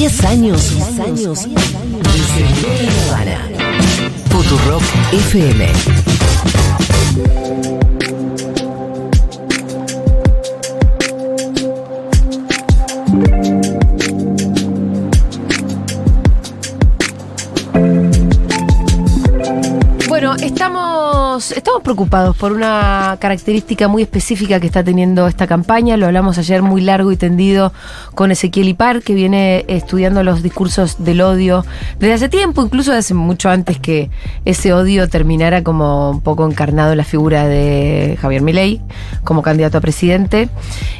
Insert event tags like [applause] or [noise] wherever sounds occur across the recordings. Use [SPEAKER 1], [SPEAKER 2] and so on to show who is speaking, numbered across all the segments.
[SPEAKER 1] 10 años, 10 años. Futurock FM.
[SPEAKER 2] Bueno, estamos, estamos preocupados por una característica muy específica que está teniendo esta campaña. Lo hablamos ayer muy largo y tendido con Ezequiel Ipar, que viene estudiando los discursos del odio desde hace tiempo, incluso desde mucho antes que ese odio terminara como un poco encarnado en la figura de Javier Milei como candidato a presidente.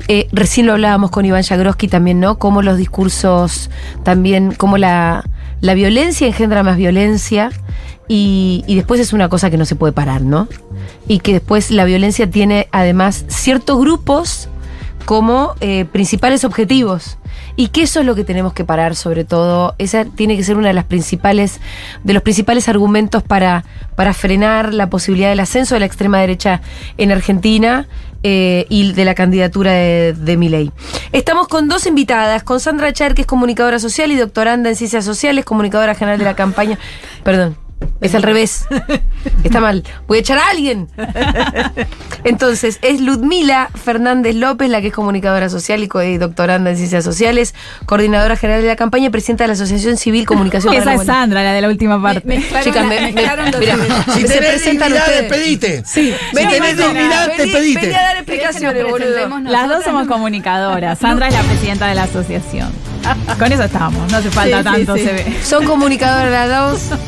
[SPEAKER 2] Eh, recién lo hablábamos con Iván Jagroski también, ¿no? Cómo los discursos también, cómo la, la violencia engendra más violencia. Y, y, después es una cosa que no se puede parar, ¿no? Y que después la violencia tiene además ciertos grupos como eh, principales objetivos. Y que eso es lo que tenemos que parar, sobre todo. Esa tiene que ser una de las principales, de los principales argumentos para, para frenar la posibilidad del ascenso de la extrema derecha en Argentina eh, y de la candidatura de, de Milei. Estamos con dos invitadas, con Sandra Chaer, que es comunicadora social y doctoranda en ciencias sociales, comunicadora general de la campaña. Perdón. Es al revés. [laughs] Está mal. Voy a echar a alguien. Entonces, es Ludmila Fernández López, la que es comunicadora social y doctoranda en ciencias sociales, coordinadora general de la campaña y presidenta de la Asociación Civil Comunicación.
[SPEAKER 3] Esa es Sandra, la de la última parte.
[SPEAKER 2] Me, me Chicas, me, me, mira,
[SPEAKER 4] si se presentan ustedes. despedite.
[SPEAKER 2] Sí.
[SPEAKER 4] Si tenés dignidad, despedite.
[SPEAKER 2] Vení a dar explicaciones, boludo.
[SPEAKER 3] Las dos somos comunicadoras. [laughs] Sandra es la presidenta de la asociación. Con eso estamos, no hace falta sí, tanto,
[SPEAKER 2] sí, sí.
[SPEAKER 3] se ve.
[SPEAKER 2] Son comunicadoras las dos.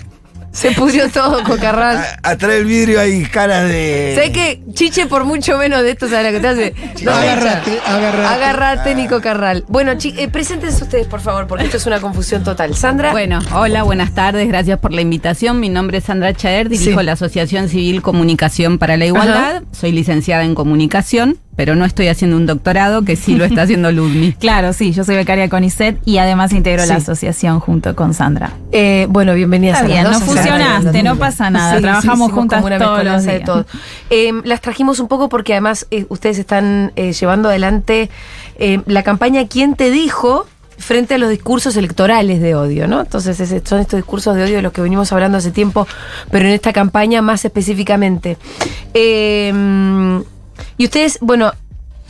[SPEAKER 2] [laughs] Se pudrió todo, [laughs] Cocarral.
[SPEAKER 4] Atrás del vidrio hay caras de.
[SPEAKER 2] Sé que Chiche, por mucho menos de esto, ¿sabes lo que te hace? [laughs]
[SPEAKER 4] No, agárrate, agárrate.
[SPEAKER 2] Agárrate, Nico Carral. Bueno, eh, preséntense ustedes, por favor, porque esto es una confusión total. Sandra.
[SPEAKER 5] Bueno, hola, buenas tardes, gracias por la invitación. Mi nombre es Sandra Chaer, dirijo sí. la Asociación Civil Comunicación para la Igualdad. Ajá. Soy licenciada en comunicación pero no estoy haciendo un doctorado, que sí lo está haciendo Ludmi. [laughs]
[SPEAKER 3] claro, sí, yo soy becaria con ICET y además integro sí. la asociación junto con Sandra.
[SPEAKER 2] Eh, bueno, bienvenidas
[SPEAKER 3] Está
[SPEAKER 2] a
[SPEAKER 3] bien,
[SPEAKER 2] las
[SPEAKER 3] no
[SPEAKER 2] dos.
[SPEAKER 3] fusionaste, no pasa nada,
[SPEAKER 2] Sí,
[SPEAKER 3] trabajamos
[SPEAKER 2] sí,
[SPEAKER 3] juntas
[SPEAKER 2] como una
[SPEAKER 3] todos los
[SPEAKER 2] de
[SPEAKER 3] días.
[SPEAKER 2] todo. Eh, las trajimos un poco porque además eh, ustedes están eh, llevando adelante eh, la campaña ¿Quién te dijo? frente a los discursos electorales de odio, ¿no? Entonces es- son estos discursos de odio de los que venimos hablando hace tiempo, pero en esta campaña más específicamente. Eh, y ustedes, bueno,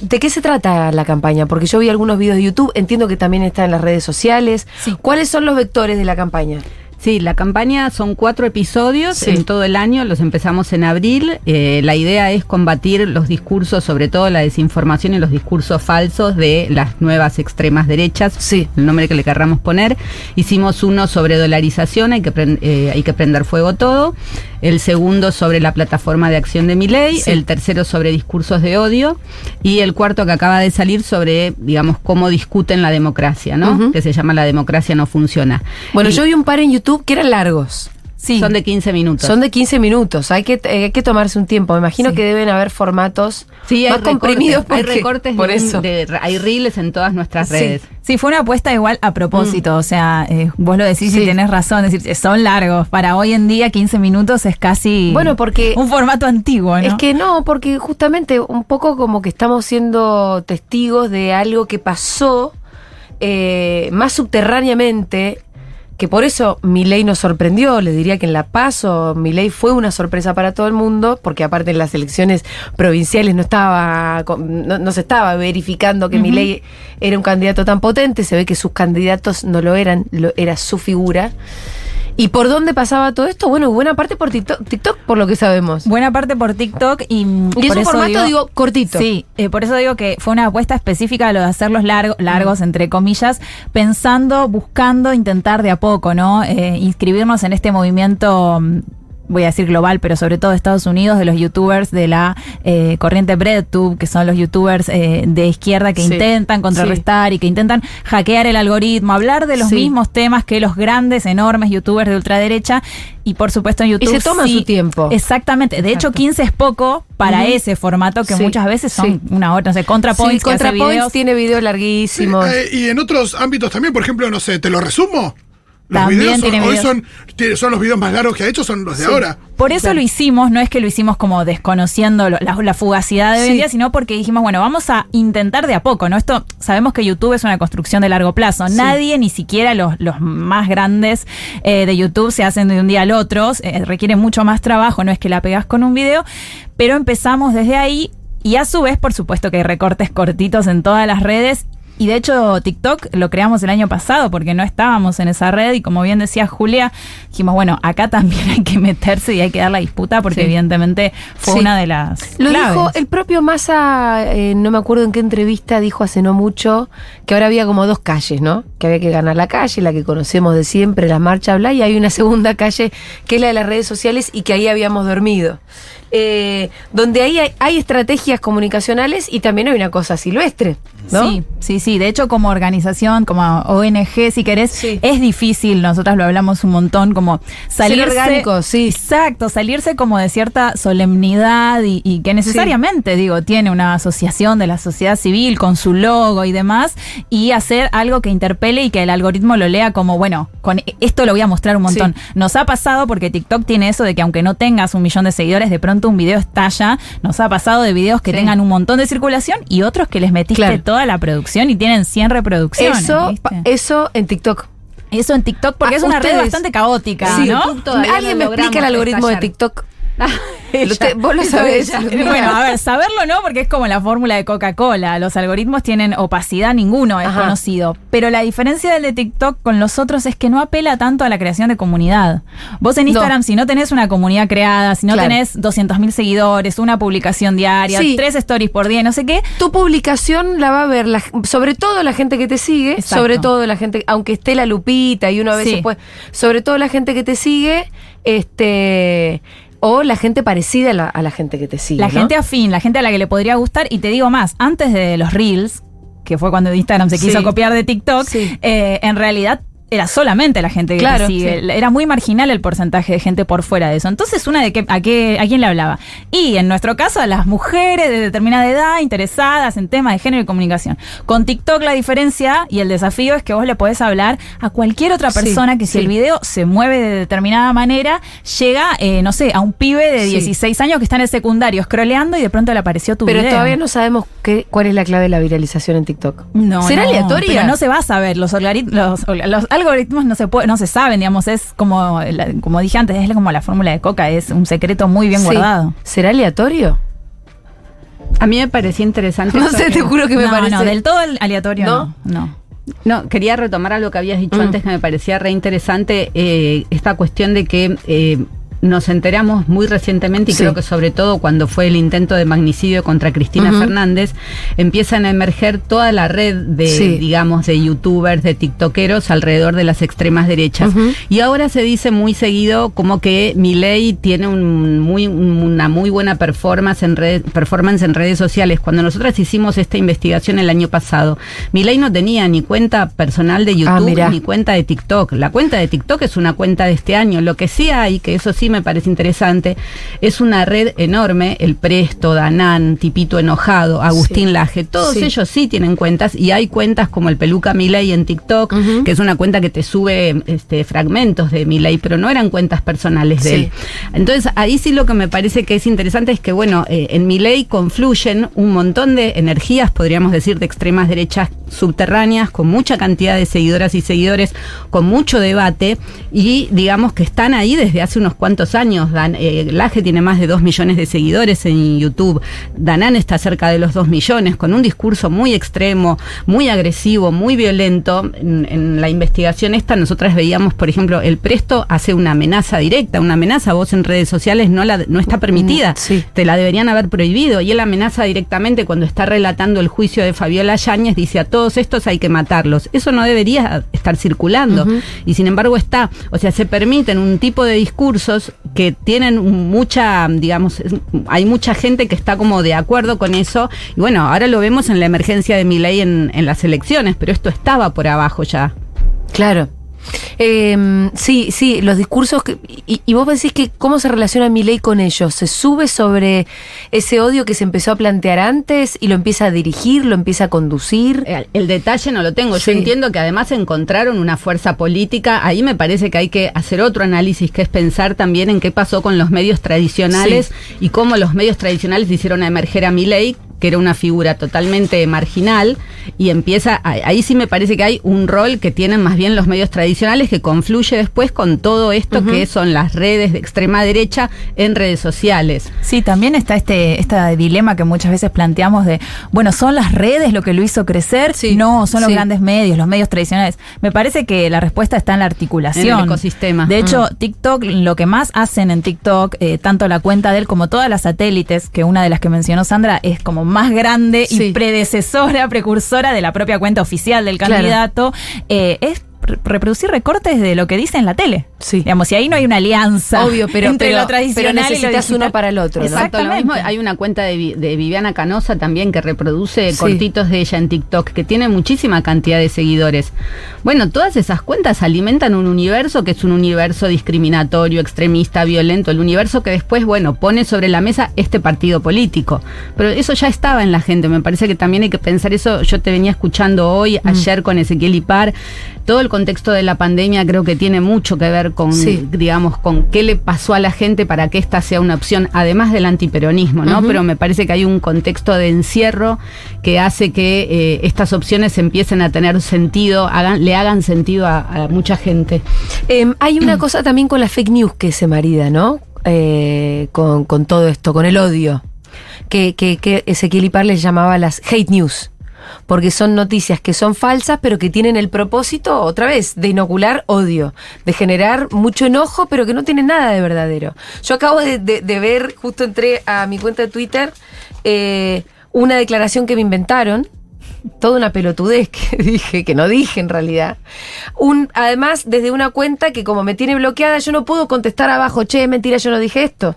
[SPEAKER 2] ¿de qué se trata la campaña? Porque yo vi algunos videos de YouTube, entiendo que también está en las redes sociales.
[SPEAKER 3] Sí.
[SPEAKER 2] ¿Cuáles son los vectores de la campaña?
[SPEAKER 5] Sí, la campaña son cuatro episodios
[SPEAKER 2] Sí.
[SPEAKER 5] en todo el año, los empezamos en abril. Eh, la idea es combatir los discursos, sobre todo la desinformación y los discursos falsos de las nuevas extremas derechas,
[SPEAKER 2] Sí.
[SPEAKER 5] el nombre que le querramos poner. Hicimos uno sobre dolarización, hay que, eh, hay que prender fuego todo. El segundo sobre la plataforma de acción de mi ley.
[SPEAKER 2] Sí.
[SPEAKER 5] El tercero sobre discursos de odio. Y el cuarto que acaba de salir sobre, digamos, cómo discuten la democracia, ¿no? Que se llama La democracia no funciona.
[SPEAKER 2] Bueno,
[SPEAKER 5] Y
[SPEAKER 2] yo vi un par en YouTube que eran largos.
[SPEAKER 3] Sí.
[SPEAKER 5] Son de 15 minutos.
[SPEAKER 2] Son de 15 minutos. Hay que, eh, hay que tomarse un tiempo. Me imagino
[SPEAKER 3] Sí.
[SPEAKER 2] que deben haber formatos
[SPEAKER 5] Sí, hay
[SPEAKER 2] más comprimidos.
[SPEAKER 5] recortes, hay recortes
[SPEAKER 2] por
[SPEAKER 5] de-
[SPEAKER 2] eso.
[SPEAKER 5] de- hay reels en todas nuestras
[SPEAKER 3] Sí.
[SPEAKER 5] redes.
[SPEAKER 3] Sí, fue una apuesta igual a propósito, o sea, eh, vos lo decís
[SPEAKER 2] Sí.
[SPEAKER 3] y tenés razón, es decir, son largos. Para hoy en día 15 minutos es casi
[SPEAKER 2] Bueno, porque-
[SPEAKER 3] un formato antiguo, ¿no?
[SPEAKER 2] Es que no, porque justamente un poco como que estamos siendo testigos de algo que pasó eh, más subterráneamente, que por eso mi ley nos sorprendió. Le diría que en La Paso mi ley fue una sorpresa para todo el mundo, porque aparte en las elecciones provinciales no estaba, no, no se estaba verificando que mi ley era un candidato tan potente. Se ve que sus candidatos no lo eran, lo, era su figura. ¿Y por dónde pasaba todo esto? Bueno, buena parte por TikTok, TikTok por lo que sabemos.
[SPEAKER 3] Buena parte por TikTok y, mm,
[SPEAKER 2] Y es un formato, digo, cortito.
[SPEAKER 3] Sí, eh, por eso digo que fue una apuesta específica lo de hacerlos largo- largos, entre comillas, pensando, buscando intentar de a poco, ¿no? Eh, inscribirnos en este movimiento. Voy a decir global, pero sobre todo de Estados Unidos, de los youtubers de la eh, corriente BreadTube, que son los youtubers eh, de izquierda que
[SPEAKER 2] Sí.
[SPEAKER 3] intentan contrarrestar y que intentan hackear el algoritmo, hablar de los
[SPEAKER 2] Sí.
[SPEAKER 3] mismos temas que los grandes, enormes youtubers de ultraderecha. Y por supuesto en YouTube.
[SPEAKER 2] se toman
[SPEAKER 3] sí-
[SPEAKER 2] su tiempo.
[SPEAKER 3] Exactamente. De hecho,
[SPEAKER 2] Exacto.
[SPEAKER 3] 15 es poco para ese formato que
[SPEAKER 2] Sí,
[SPEAKER 3] muchas veces son
[SPEAKER 2] sí.
[SPEAKER 3] una hora. No sé, ContraPoints,
[SPEAKER 2] sí, ContraPoints
[SPEAKER 3] videos.
[SPEAKER 2] tiene videos larguísimos.
[SPEAKER 6] Eh, y en otros ámbitos también, por ejemplo, no sé, te lo resumo.
[SPEAKER 4] Los
[SPEAKER 3] También
[SPEAKER 4] videos son,
[SPEAKER 3] tiene
[SPEAKER 4] hoy son, los videos más largos que ha hecho, son los de ahora.
[SPEAKER 3] Por eso lo hicimos, no es que lo hicimos como desconociendo lo- la, la fugacidad de hoy en
[SPEAKER 2] Sí.
[SPEAKER 3] día, sino porque dijimos, bueno, vamos a intentar de a poco, ¿no? Esto, sabemos que YouTube es una construcción de largo plazo. Nadie, ni siquiera los, los más grandes eh, de YouTube se hacen de un día al otro, eh, requiere mucho más trabajo, no es que la pegas con un video, pero empezamos desde ahí y a su vez, por supuesto que hay recortes cortitos en todas las redes. Y de hecho TikTok lo creamos el año pasado porque no estábamos en esa red y como bien decía Julia, dijimos, bueno, acá también hay que meterse y hay que dar la disputa porque
[SPEAKER 5] Sí.
[SPEAKER 3] evidentemente fue
[SPEAKER 2] Sí.
[SPEAKER 3] una de las
[SPEAKER 2] Lo
[SPEAKER 3] claves.
[SPEAKER 2] dijo el propio Massa, eh, no me acuerdo en qué entrevista, dijo hace no mucho que ahora había como dos calles, ¿no? Que había que ganar la calle, la que conocemos de siempre, la marcha, bla, y hay una [laughs] segunda calle que es la de las redes sociales y que ahí habíamos dormido. Eh, donde ahí hay, hay estrategias comunicacionales y también hay una cosa silvestre, ¿no?
[SPEAKER 3] Sí, sí, sí. De hecho, como organización, como ONG, si querés,
[SPEAKER 2] Sí.
[SPEAKER 3] es difícil, nosotras lo hablamos un montón, como salirse.
[SPEAKER 2] orgánico, sí.
[SPEAKER 3] Exacto, salirse como de cierta solemnidad y, y que necesariamente, digo, tiene una asociación de la sociedad civil con su logo y demás, y hacer algo que interpele y que el algoritmo lo lea como, bueno, con esto lo voy a mostrar un montón.
[SPEAKER 2] Sí.
[SPEAKER 3] Nos ha pasado porque TikTok tiene eso de que aunque no tengas un millón de seguidores, de pronto un video estalla. Nos ha pasado de videos que
[SPEAKER 5] Sí.
[SPEAKER 3] tengan un montón de circulación y otros que les metiste
[SPEAKER 2] Claro.
[SPEAKER 3] toda la producción y tienen 100 reproducciones.
[SPEAKER 2] Eso, eso en TikTok.
[SPEAKER 3] Eso en TikTok porque
[SPEAKER 2] Ah,
[SPEAKER 3] es una red bastante caótica,
[SPEAKER 2] ¿Alguien me explica el algoritmo de. TikTok? [laughs] Vos lo sabés.
[SPEAKER 3] Bueno, a ver, saberlo no, porque es como la fórmula de Coca-Cola. Los algoritmos tienen opacidad, ninguno es
[SPEAKER 2] Ajá.
[SPEAKER 3] conocido. Pero la diferencia del de TikTok con los otros es que no apela tanto a la creación de comunidad. Vos en Instagram,
[SPEAKER 2] No.
[SPEAKER 3] si no tenés una comunidad creada, si no
[SPEAKER 2] Claro.
[SPEAKER 3] tenés 200.000 seguidores, una publicación diaria,
[SPEAKER 2] Sí.
[SPEAKER 3] tres stories por día, no sé qué,
[SPEAKER 2] Tu publicación la va a ver la- sobre todo la gente que te sigue,
[SPEAKER 3] Exacto.
[SPEAKER 2] sobre todo la gente, aunque esté la lupita y uno a veces
[SPEAKER 3] Sí.
[SPEAKER 2] puede, sobre todo la gente que te sigue, este, o la gente parecida a la, a la gente que te sigue.
[SPEAKER 3] La
[SPEAKER 2] ¿no?
[SPEAKER 3] gente afín, la gente a la que le podría gustar. Y te digo más, antes de los Reels, que fue cuando Instagram se
[SPEAKER 2] Sí.
[SPEAKER 3] quiso copiar de TikTok,
[SPEAKER 2] Sí.
[SPEAKER 3] eh, en realidad era solamente la gente que
[SPEAKER 2] Claro,
[SPEAKER 3] sigue.
[SPEAKER 2] sí.
[SPEAKER 3] Era muy marginal el porcentaje de gente por fuera de eso. Entonces, una de qué, a qué, a quién le hablaba. Y en nuestro caso, a las mujeres de determinada edad, interesadas en temas de género y comunicación. Con TikTok la diferencia y el desafío es que vos le podés hablar a cualquier otra
[SPEAKER 2] Sí,
[SPEAKER 3] persona que si
[SPEAKER 2] sí.
[SPEAKER 3] el video se mueve de determinada manera, llega, eh, no sé, a un pibe de
[SPEAKER 2] Sí.
[SPEAKER 3] 16 años que está en el secundario scrolleando y de pronto le apareció tu
[SPEAKER 2] Pero
[SPEAKER 3] video.
[SPEAKER 2] todavía no sabemos qué, cuál es la clave de la viralización en TikTok.
[SPEAKER 3] No,
[SPEAKER 2] ¿Será
[SPEAKER 3] no,
[SPEAKER 2] aleatoria?
[SPEAKER 3] Pero no se va a saber. Los, algorit- los, los algoritmos no se puede, no se saben, digamos, es como, la- como dije antes, es como la fórmula de coca, es un secreto muy bien
[SPEAKER 2] Sí.
[SPEAKER 3] guardado.
[SPEAKER 2] ¿Será aleatorio?
[SPEAKER 5] A mí me parecía interesante. [laughs]
[SPEAKER 2] No sé,
[SPEAKER 5] que-
[SPEAKER 2] te juro que me
[SPEAKER 3] no,
[SPEAKER 2] parece.
[SPEAKER 3] no, del todo aleatorio
[SPEAKER 2] ¿No?
[SPEAKER 3] no. no.
[SPEAKER 5] No, quería retomar algo que habías dicho
[SPEAKER 2] Mm.
[SPEAKER 5] antes que me parecía re interesante, eh, esta cuestión de que eh, nos enteramos muy recientemente y
[SPEAKER 2] Sí.
[SPEAKER 5] creo que sobre todo cuando fue el intento de magnicidio contra Cristina. Fernández, empiezan a emerger toda la red de,
[SPEAKER 2] Sí.
[SPEAKER 5] digamos, de youtubers, de tiktokeros alrededor de las extremas derechas. Y ahora se dice muy seguido como que Milei tiene un muy, una muy buena performance en, red, performance en redes sociales. Cuando nosotras hicimos esta investigación el año pasado, Milei no tenía ni cuenta personal de
[SPEAKER 2] Ah,
[SPEAKER 5] YouTube ni cuenta de TikTok. La cuenta de TikTok es una cuenta de este año. Lo que sí hay, que eso sí me parece interesante, es una red enorme, el Presto, Danán, Tipito Enojado, Agustín
[SPEAKER 2] Sí.
[SPEAKER 5] Laje, todos
[SPEAKER 2] Sí.
[SPEAKER 5] ellos sí tienen cuentas y hay cuentas como el Peluca Milei en TikTok, que es una cuenta que te sube este, fragmentos de Milei, pero no eran cuentas personales de
[SPEAKER 2] Sí.
[SPEAKER 5] él. Entonces, ahí sí lo que me parece que es interesante es que, bueno, eh, en Milei confluyen un montón de energías, podríamos decir, de extremas derechas subterráneas, con mucha cantidad de seguidoras y seguidores, con mucho debate, y digamos que están ahí desde hace unos cuantos años. Dan, eh, Laje tiene más de dos millones de seguidores en YouTube, Danán está cerca de los dos millones, con un discurso muy extremo, muy agresivo, muy violento. En, en la investigación esta, nosotras veíamos, por ejemplo, el Presto hace una amenaza directa, una amenaza, vos en redes sociales no, la, no está permitida,
[SPEAKER 2] Mm, sí.
[SPEAKER 5] te la deberían haber prohibido, y él amenaza directamente cuando está relatando el juicio de Fabiola Yáñez, dice a todos estos hay que matarlos. Eso no debería estar circulando, y sin embargo está, o sea, se permiten un tipo de discursos que tienen mucha, digamos, hay mucha gente que está como de acuerdo con eso, y bueno, ahora lo vemos en la emergencia de Milei en, en las elecciones, pero esto estaba por abajo ya.
[SPEAKER 2] Claro. Eh, sí, sí, los discursos. Que, y, y vos decís que cómo se relaciona Milei con ellos. ¿Se sube sobre ese odio que se empezó a plantear antes y lo empieza a dirigir, lo empieza a conducir?
[SPEAKER 5] El, el detalle no lo tengo.
[SPEAKER 2] Sí.
[SPEAKER 5] Yo entiendo que además encontraron una fuerza política. Ahí me parece que hay que hacer otro análisis, que es pensar también en qué pasó con los medios tradicionales y cómo los medios tradicionales hicieron emerger a Milei que era una figura totalmente marginal, y empieza, ahí sí me parece que hay un rol que tienen más bien los medios tradicionales que confluye después con todo esto que son las redes de extrema derecha en redes sociales.
[SPEAKER 3] Sí, también está este, este dilema que muchas veces planteamos de, bueno, ¿son las redes lo que lo hizo crecer?
[SPEAKER 2] Sí,
[SPEAKER 3] no, son los
[SPEAKER 2] sí.
[SPEAKER 3] grandes medios, los medios tradicionales. Me parece que la respuesta está en la articulación.
[SPEAKER 5] En el ecosistema.
[SPEAKER 3] De hecho, TikTok, lo que más hacen en TikTok, eh, tanto la cuenta de él como todas las satélites, que una de las que mencionó Sandra es como más grande
[SPEAKER 2] Sí.
[SPEAKER 3] y predecesora, precursora de la propia cuenta oficial del
[SPEAKER 2] Claro.
[SPEAKER 3] candidato, eh, es reproducir recortes de lo que dice en la tele.
[SPEAKER 2] Sí.
[SPEAKER 3] Digamos, si ahí no hay una alianza
[SPEAKER 2] Obvio, pero,
[SPEAKER 3] entre
[SPEAKER 2] pero,
[SPEAKER 3] lo tradicional
[SPEAKER 2] pero
[SPEAKER 3] y lo
[SPEAKER 2] necesitas uno para el otro, ¿no?
[SPEAKER 5] Exacto, lo
[SPEAKER 3] Exactamente.
[SPEAKER 5] mismo. Hay una cuenta de, de Viviana Canosa también que reproduce
[SPEAKER 2] Sí.
[SPEAKER 5] cortitos de ella en TikTok, que tiene muchísima cantidad de seguidores. Bueno, todas esas cuentas alimentan un universo que es un universo discriminatorio, extremista, violento, el universo que después, bueno, pone sobre la mesa este partido político. Pero eso ya estaba en la gente, me parece que también hay que pensar eso. Yo te venía escuchando hoy,
[SPEAKER 2] Mm.
[SPEAKER 5] ayer con Ezequiel Ipar, todo el contexto de la pandemia creo que tiene mucho que ver con,
[SPEAKER 2] Sí.
[SPEAKER 5] digamos, con qué le pasó a la gente para que esta sea una opción, además del antiperonismo, ¿no? Pero me parece que hay un contexto de encierro que hace que eh, estas opciones empiecen a tener sentido, hagan, le hagan sentido a, a mucha gente.
[SPEAKER 2] Eh, hay una [clears throat] cosa también con la fake news que se marida, ¿no? Eh, con, con todo esto, con el odio. Que, que, que Ezequiel Ipar les llamaba las hate news. Porque son noticias que son falsas, pero que tienen el propósito, otra vez, de inocular odio, de generar mucho enojo, pero que no tienen nada de verdadero. Yo acabo de, ver, justo entré a mi cuenta de Twitter, eh, una declaración que me inventaron, toda una pelotudez que [laughs] dije, que no dije en realidad. Además, desde una cuenta que como me tiene bloqueada, yo no puedo contestar abajo, che, mentira, yo no dije esto.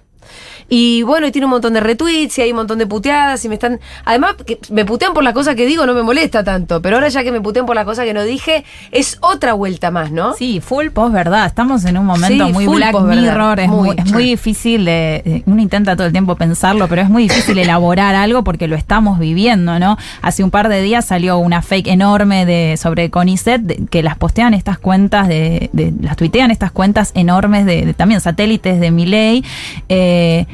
[SPEAKER 2] Y bueno, y tiene un montón de retweets y hay un montón de puteadas y me están... Además, que me putean por las cosas que digo, no me molesta tanto. Pero ahora ya que me putean por las cosas que no dije, es otra vuelta más, ¿no?
[SPEAKER 3] Sí, full post verdad. Estamos en un momento
[SPEAKER 2] Sí,
[SPEAKER 3] muy
[SPEAKER 2] full
[SPEAKER 3] Black. Mirror. Es
[SPEAKER 2] Muy,
[SPEAKER 3] es muy difícil de. eh, Uno intenta todo el tiempo pensarlo, pero es muy difícil [laughs] elaborar algo porque lo estamos viviendo, ¿no? Hace un par de días salió una fake enorme de sobre CONICET de- que las postean estas cuentas de, de- las tuitean estas cuentas enormes de, de también satélites de Miley. Eh,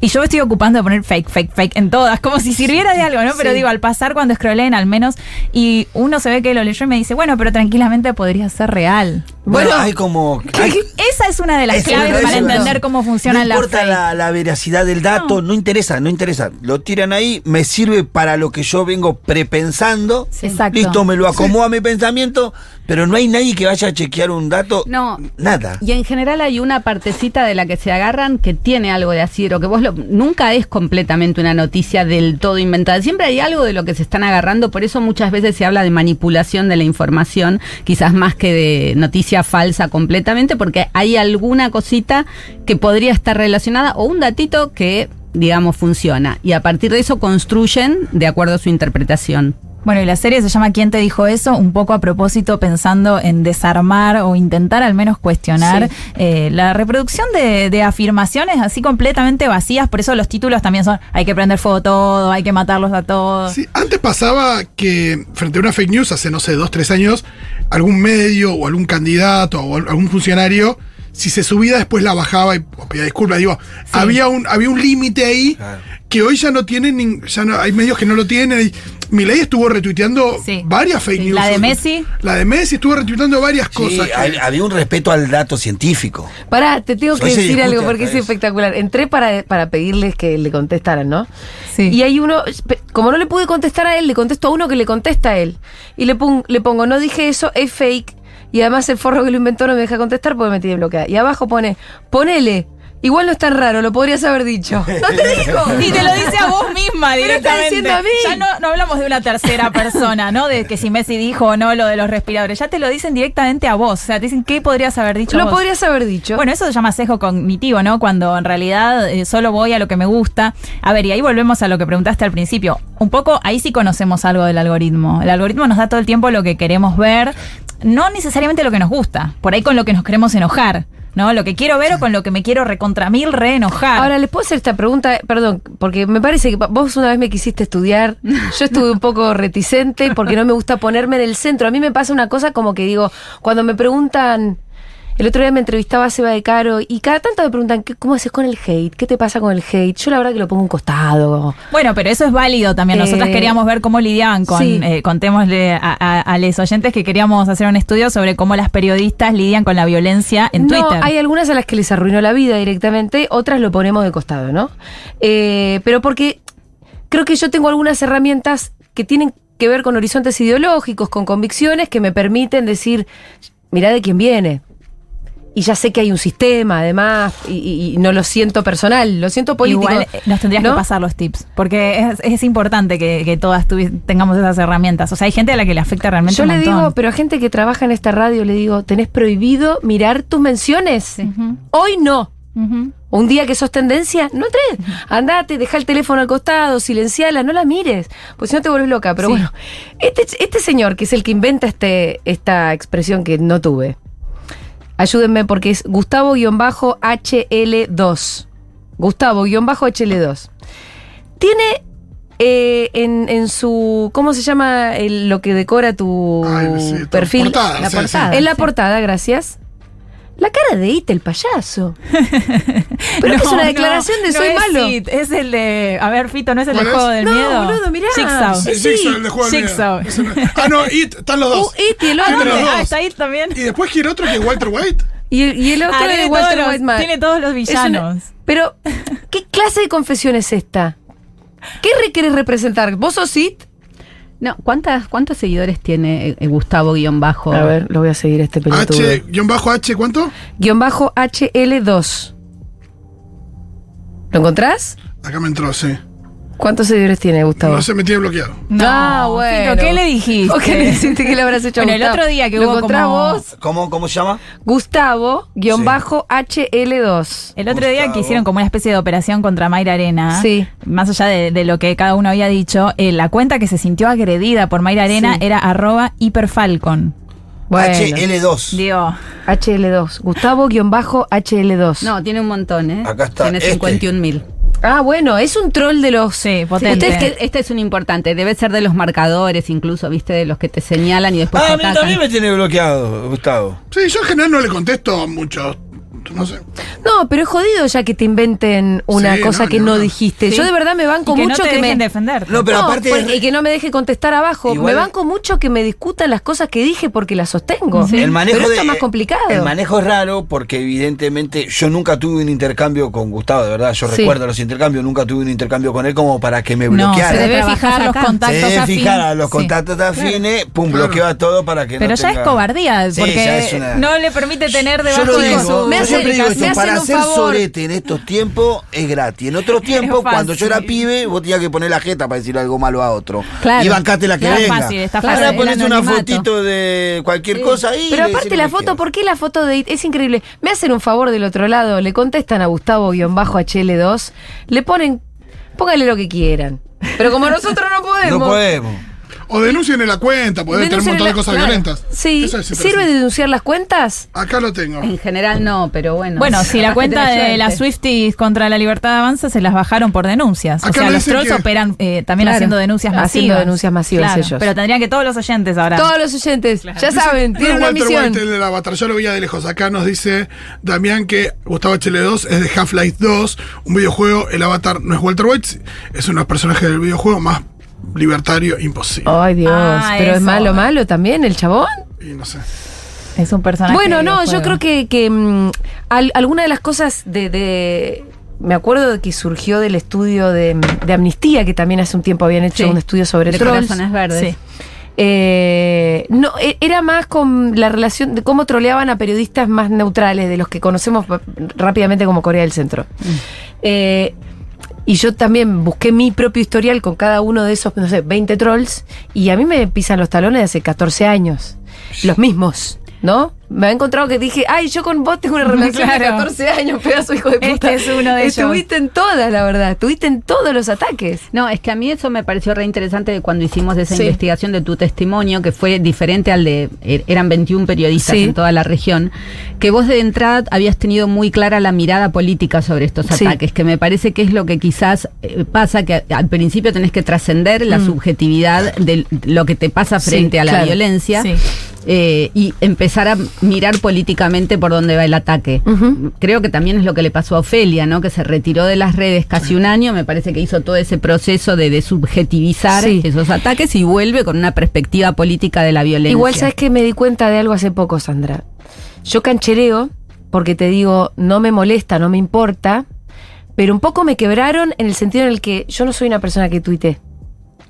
[SPEAKER 3] y yo me estoy ocupando de poner fake, fake, fake en todas, como si sirviera de algo, ¿no? Pero
[SPEAKER 2] Sí.
[SPEAKER 3] digo, al pasar cuando scrolleen al menos, y uno se ve que lo leyó y me dice, bueno, pero tranquilamente podría ser real.
[SPEAKER 6] Bueno,
[SPEAKER 2] Bueno,
[SPEAKER 6] hay como. hay-
[SPEAKER 3] Esa es una de las claves
[SPEAKER 6] es
[SPEAKER 3] para entender cómo funciona
[SPEAKER 6] no
[SPEAKER 3] la
[SPEAKER 6] importa
[SPEAKER 3] fake.
[SPEAKER 6] la, la veracidad del dato, no. interesa, no interesa. Lo tiran ahí, me sirve para lo que yo vengo prepensando.
[SPEAKER 3] Exacto.
[SPEAKER 6] Listo, me lo acomodo a mi pensamiento, pero no hay nadie que vaya a chequear un dato.
[SPEAKER 5] No.
[SPEAKER 6] Nada.
[SPEAKER 5] Y en general hay una partecita de la que se agarran que tiene algo de así, o que vos lo- nunca es completamente una noticia del todo inventada. Siempre hay algo de lo que se están agarrando, por eso muchas veces se habla de manipulación de la información, quizás más que de noticia falsa completamente, porque hay alguna cosita que podría estar relacionada o un datito que digamos funciona y a partir de eso construyen de acuerdo a su interpretación.
[SPEAKER 3] Bueno, y la serie se llama ¿Quién te dijo eso? Un poco a propósito pensando en desarmar o intentar al menos cuestionar
[SPEAKER 2] Sí.
[SPEAKER 3] eh, la reproducción de, de afirmaciones así completamente vacías. Por eso los títulos también son hay que prender fuego todo, hay que matarlos a todos.
[SPEAKER 4] Sí, antes pasaba que frente a una fake news, hace no sé, dos, tres años, algún medio o algún candidato o al- algún funcionario, si se subía después la bajaba y pedía disculpas. Digo, había un, había un límite ahí
[SPEAKER 6] Claro.
[SPEAKER 4] Que hoy ya no tienen, ya no, hay medios que no lo tienen. Y Milei estuvo retuiteando
[SPEAKER 3] Sí.
[SPEAKER 4] varias fake
[SPEAKER 3] Sí,
[SPEAKER 4] news.
[SPEAKER 3] la de Messi.
[SPEAKER 4] La de Messi estuvo retuiteando varias
[SPEAKER 6] Sí,
[SPEAKER 4] cosas.
[SPEAKER 6] hay- había un respeto al dato científico.
[SPEAKER 2] Pará, te tengo que decir algo porque es espectacular. Entré para, para pedirles que le contestaran, ¿no?
[SPEAKER 3] Sí.
[SPEAKER 2] Y hay uno, como no le pude contestar a él, le contesto a uno que le contesta a él. Y le, pon- le pongo, no dije eso, es fake. Y además el forro que lo inventó no me deja contestar porque me tiene bloqueada. Y abajo pone, ponele. Igual no es tan raro, lo podrías haber dicho. [laughs] No te digo.
[SPEAKER 3] Y te lo dice a vos misma
[SPEAKER 2] Me lo está
[SPEAKER 3] directamente.
[SPEAKER 2] diciendo a mí.
[SPEAKER 3] Ya no, no hablamos de una tercera persona, ¿no? De que si Messi dijo o no lo de los respiradores. Ya te lo dicen directamente a vos. O sea, te dicen qué podrías haber dicho
[SPEAKER 2] Lo
[SPEAKER 3] vos.
[SPEAKER 2] podrías haber dicho.
[SPEAKER 3] Bueno, eso se llama sesgo cognitivo, ¿no? Cuando en realidad eh, solo voy a lo que me gusta. A ver, y ahí volvemos a lo que preguntaste al principio. Un poco, ahí sí conocemos algo del algoritmo. El algoritmo nos da todo el tiempo lo que queremos ver, no necesariamente lo que nos gusta, por ahí con lo que nos queremos enojar. ¿No? Lo que quiero ver o con lo que me quiero recontra mil reenojar.
[SPEAKER 2] Ahora, ¿les puedo hacer esta pregunta? Perdón, porque me parece que vos una vez me quisiste estudiar. Yo estuve un poco reticente porque no me gusta ponerme en el centro. A mí me pasa una cosa como que digo, cuando me preguntan. El otro día me entrevistaba a Seba de Caro y cada tanto me preguntan, ¿qué- ¿cómo haces con el hate? ¿Qué te pasa con el hate? Yo la verdad que lo pongo un costado.
[SPEAKER 3] Bueno, pero eso es válido también. Nosotras
[SPEAKER 2] Eh,
[SPEAKER 3] queríamos ver cómo lidiaban con,
[SPEAKER 2] sí.
[SPEAKER 3] eh, contémosle a, a, a los oyentes que queríamos hacer un estudio sobre cómo las periodistas lidian con la violencia en
[SPEAKER 2] no,
[SPEAKER 3] Twitter.
[SPEAKER 2] hay algunas a las que les arruinó la vida directamente, otras lo ponemos de costado, ¿no? Eh, pero porque creo que yo tengo algunas herramientas que tienen que ver con horizontes ideológicos, con convicciones que me permiten decir, mirá de quién viene. Y ya sé que hay un sistema, además, y, no lo siento personal, lo siento político.
[SPEAKER 3] Igual eh, nos tendrías
[SPEAKER 2] ¿no?
[SPEAKER 3] que pasar los tips, porque es, es importante que, que todas tengamos esas herramientas. O sea, hay gente a la que le afecta realmente
[SPEAKER 2] Yo
[SPEAKER 3] un
[SPEAKER 2] le
[SPEAKER 3] montón.
[SPEAKER 2] digo, pero a gente que trabaja en esta radio, le digo, ¿tenés prohibido mirar tus menciones? Hoy no. Un día que sos tendencia, no entres. Andate, deja el teléfono al costado, silenciala, no la mires. Pues si no te vuelves loca. Pero
[SPEAKER 3] Sí.
[SPEAKER 2] bueno, este, este señor, que es el que inventa este, esta expresión que no tuve, ayúdenme porque es Gustavo-HL2. Gustavo-HL2. Tiene eh, en, en su. ¿Cómo se llama el- lo que decora tu
[SPEAKER 4] Ay, sí, tu
[SPEAKER 2] perfil?
[SPEAKER 4] portada,
[SPEAKER 5] La
[SPEAKER 4] sí,
[SPEAKER 5] portada.
[SPEAKER 4] sí.
[SPEAKER 2] En la portada, gracias. La cara de Ita, el payaso. [laughs] Pero que es
[SPEAKER 3] No,
[SPEAKER 2] una
[SPEAKER 3] no,
[SPEAKER 2] declaración de
[SPEAKER 3] no
[SPEAKER 2] soy
[SPEAKER 3] es
[SPEAKER 2] malo.
[SPEAKER 3] Sid, es el de. A ver, Fito, ¿no es el
[SPEAKER 4] ¿Cuál
[SPEAKER 3] de juego del
[SPEAKER 2] No,
[SPEAKER 3] miedo?
[SPEAKER 2] boludo, mirá.
[SPEAKER 3] Jigsaw.
[SPEAKER 4] Sí,
[SPEAKER 2] Sí,
[SPEAKER 4] Jigsaw, el de juego del miedo. No- Ah, no, It, están los
[SPEAKER 2] Uh,
[SPEAKER 4] dos.
[SPEAKER 2] It y el
[SPEAKER 3] Ah,
[SPEAKER 2] otro.
[SPEAKER 3] Ah, está ahí también.
[SPEAKER 4] Y después quiere otro que es Walter White.
[SPEAKER 2] Y el, y el otro
[SPEAKER 3] Ah,
[SPEAKER 2] es
[SPEAKER 3] tiene,
[SPEAKER 2] Walter
[SPEAKER 3] todos los,
[SPEAKER 2] Whiteman.
[SPEAKER 3] tiene todos los
[SPEAKER 2] una-
[SPEAKER 3] villanos.
[SPEAKER 2] pero, ¿qué clase de confesión es esta? ¿Qué re querés representar? ¿Vos sos It?
[SPEAKER 5] No, ¿cuántas, ¿cuántos seguidores tiene eh, Gustavo guion bajo?
[SPEAKER 2] A ver, lo voy a seguir este pelotudo.
[SPEAKER 4] H, guion bajo H, ¿cuánto?
[SPEAKER 2] Guión bajo HL2. ¿Lo encontrás?
[SPEAKER 4] Acá me entró, sí.
[SPEAKER 2] ¿Cuántos seguidores tiene Gustavo?
[SPEAKER 4] No se me tiene bloqueado.
[SPEAKER 3] No,
[SPEAKER 2] ah, bueno.
[SPEAKER 3] Fito, ¿qué le dijiste?
[SPEAKER 2] ¿O qué le dijiste que le habrás hecho a
[SPEAKER 3] Bueno, el otro día que
[SPEAKER 2] ¿Lo
[SPEAKER 3] hubo como-
[SPEAKER 2] vos?
[SPEAKER 6] ¿Cómo, ¿Cómo se llama?
[SPEAKER 2] Gustavo, guion bajo HL2.
[SPEAKER 3] El otro día que hicieron como una especie de operación contra Mayra Arena,
[SPEAKER 2] Sí.
[SPEAKER 3] más allá de, de lo que cada uno había dicho, eh, la cuenta que se sintió agredida por Mayra Arena
[SPEAKER 2] Sí.
[SPEAKER 3] era arroba hiperfalcon.
[SPEAKER 2] Bueno,
[SPEAKER 6] HL2.
[SPEAKER 3] Digo,
[SPEAKER 2] HL2. Gustavo, guion bajo HL2.
[SPEAKER 5] No, tiene un montón, ¿eh?
[SPEAKER 6] Acá está,
[SPEAKER 5] Tiene
[SPEAKER 6] este.
[SPEAKER 5] 51 mil.
[SPEAKER 2] Ah, bueno, es un troll de los.
[SPEAKER 3] sí, potente.
[SPEAKER 5] Ustedes que este es un importante, debe ser de los marcadores, incluso, viste, de los que te señalan y después
[SPEAKER 6] Ah,
[SPEAKER 5] te
[SPEAKER 6] a mí
[SPEAKER 5] atacan.
[SPEAKER 6] también me tiene bloqueado, Gustavo.
[SPEAKER 4] Sí, yo en general no le contesto a muchos. No sé.
[SPEAKER 2] No, pero es jodido ya que te inventen una
[SPEAKER 4] Sí,
[SPEAKER 2] cosa
[SPEAKER 4] no,
[SPEAKER 2] que no dijiste.
[SPEAKER 3] Sí.
[SPEAKER 2] Yo de verdad me banco
[SPEAKER 3] y que
[SPEAKER 2] mucho
[SPEAKER 3] no te
[SPEAKER 2] que
[SPEAKER 3] dejen
[SPEAKER 2] me.
[SPEAKER 3] defender.
[SPEAKER 6] No, pero
[SPEAKER 2] No,
[SPEAKER 6] aparte.
[SPEAKER 2] pues, y que no me deje contestar abajo.
[SPEAKER 6] Igual-
[SPEAKER 2] me banco mucho que me discutan las cosas que dije porque las sostengo.
[SPEAKER 6] El manejo
[SPEAKER 2] pero esto
[SPEAKER 6] de-
[SPEAKER 2] es más complicado.
[SPEAKER 6] El manejo es raro porque evidentemente yo nunca tuve un intercambio con Gustavo, de verdad. Yo
[SPEAKER 2] Sí.
[SPEAKER 6] recuerdo los intercambios, nunca tuve un intercambio con él como para que me
[SPEAKER 3] no,
[SPEAKER 6] bloqueara.
[SPEAKER 3] se debe fijar los
[SPEAKER 5] acá.
[SPEAKER 6] Se
[SPEAKER 3] contactos
[SPEAKER 6] debe fijar a los
[SPEAKER 3] Sí.
[SPEAKER 6] contactos afines, pum,
[SPEAKER 4] Claro.
[SPEAKER 6] bloquea todo para que
[SPEAKER 3] Pero
[SPEAKER 6] no
[SPEAKER 3] ya
[SPEAKER 6] tenga-
[SPEAKER 3] es cobardía,
[SPEAKER 6] Sí,
[SPEAKER 3] porque
[SPEAKER 6] ya es una-
[SPEAKER 3] no le permite tener debajo de su...
[SPEAKER 6] siempre digo esto, para hacer sorete en estos tiempos es gratis. En otros [laughs] tiempos,
[SPEAKER 3] fácil.
[SPEAKER 6] cuando yo era pibe, vos tenías que poner la jeta para decir algo malo a otro.
[SPEAKER 5] Claro.
[SPEAKER 6] Y bancate la que
[SPEAKER 3] Claro,
[SPEAKER 6] venga.
[SPEAKER 3] fácil, está
[SPEAKER 5] Claro,
[SPEAKER 6] Ahora
[SPEAKER 5] el
[SPEAKER 6] pones una fotito de cualquier cosa ahí.
[SPEAKER 2] Pero aparte la foto. ¿por qué la foto de es increíble? Me hacen un favor del otro lado, le contestan a Gustavo-HL2, le ponen, póngale lo que quieran. Pero como nosotros no podemos.
[SPEAKER 6] No podemos.
[SPEAKER 4] O denuncien en la cuenta, porque deben tener un montón de
[SPEAKER 2] la-
[SPEAKER 4] cosas
[SPEAKER 2] claro.
[SPEAKER 4] violentas.
[SPEAKER 2] Sí,
[SPEAKER 4] es
[SPEAKER 2] ¿sirve de denunciar las cuentas?
[SPEAKER 4] Acá lo tengo.
[SPEAKER 5] En general no, pero bueno.
[SPEAKER 3] Bueno, [laughs] si la cuenta de las. Swifties contra la libertad de avanza se las bajaron por denuncias.
[SPEAKER 4] Acá
[SPEAKER 3] o sea, los trolls
[SPEAKER 4] que-
[SPEAKER 3] operan eh, también
[SPEAKER 2] Claro,
[SPEAKER 3] haciendo denuncias masivas.
[SPEAKER 2] haciendo denuncias masivas ellos.
[SPEAKER 3] Pero tendrían que todos los oyentes ahora.
[SPEAKER 2] Todos los oyentes, ya saben,
[SPEAKER 4] No
[SPEAKER 2] tienen una
[SPEAKER 4] Walter
[SPEAKER 2] misión.
[SPEAKER 4] White el del avatar, yo lo veía de lejos. Acá nos dice Damián que Gustavo HL2 es de Half-Life 2, un videojuego. El avatar no es Walter White, es un personaje del videojuego más libertario imposible.
[SPEAKER 2] Ay, Dios,
[SPEAKER 3] Ah,
[SPEAKER 2] pero es malo, malo también el chabón.
[SPEAKER 4] Y no sé.
[SPEAKER 3] Es un personaje.
[SPEAKER 2] Bueno, no, yo creo que, que mm, al- alguna de las cosas de, de- Me acuerdo de que surgió del estudio de, de Amnistía, que también hace un tiempo habían hecho
[SPEAKER 5] Sí,
[SPEAKER 2] un estudio sobre
[SPEAKER 5] de
[SPEAKER 2] trolls.
[SPEAKER 5] corazones verdes.
[SPEAKER 3] Sí.
[SPEAKER 2] Eh, no, e- era más con la relación de cómo troleaban a periodistas más neutrales, de los que conocemos rápidamente como Corea del Centro. Eh, y yo también busqué mi propio historial con cada uno de esos, no sé, 20 trolls, y a mí me pisan los talones de hace 14 años. Los mismos, ¿no? Me he encontrado que dije, ay, yo con vos tengo una relación de [laughs]
[SPEAKER 3] Claro.
[SPEAKER 2] 14 años, pedazo hijo de
[SPEAKER 3] Este
[SPEAKER 2] puta.
[SPEAKER 3] es uno de ellos.
[SPEAKER 2] Estuviste en todas, la verdad. Estuviste en todos los ataques.
[SPEAKER 5] No, es que a mí eso me pareció re interesante de cuando hicimos esa
[SPEAKER 2] Sí.
[SPEAKER 5] investigación de tu testimonio, que fue diferente al de, er- eran 21 periodistas
[SPEAKER 2] Sí.
[SPEAKER 5] en toda la región, que vos de entrada habías tenido muy clara la mirada política sobre estos
[SPEAKER 2] Sí.
[SPEAKER 5] ataques, que me parece que es lo que quizás eh, pasa, que al principio tenés que trascender la subjetividad de lo que te pasa
[SPEAKER 2] Mm.
[SPEAKER 5] Frente a la
[SPEAKER 2] claro.
[SPEAKER 5] violencia.
[SPEAKER 3] Sí.
[SPEAKER 5] eh, y empezar a mirar políticamente por dónde va el ataque. Creo que también es lo que le pasó a Ofelia, ¿no? Que se retiró de las redes casi un año, me parece que hizo todo ese proceso de desubjetivizar
[SPEAKER 2] Sí.
[SPEAKER 5] esos ataques y vuelve con una perspectiva política de la violencia.
[SPEAKER 2] Igual, ¿sabes que Me di cuenta de algo hace poco, Sandra. Yo canchereo porque te digo, no me molesta, no me importa, pero un poco me quebraron en el sentido en el que yo no soy una persona que tuite.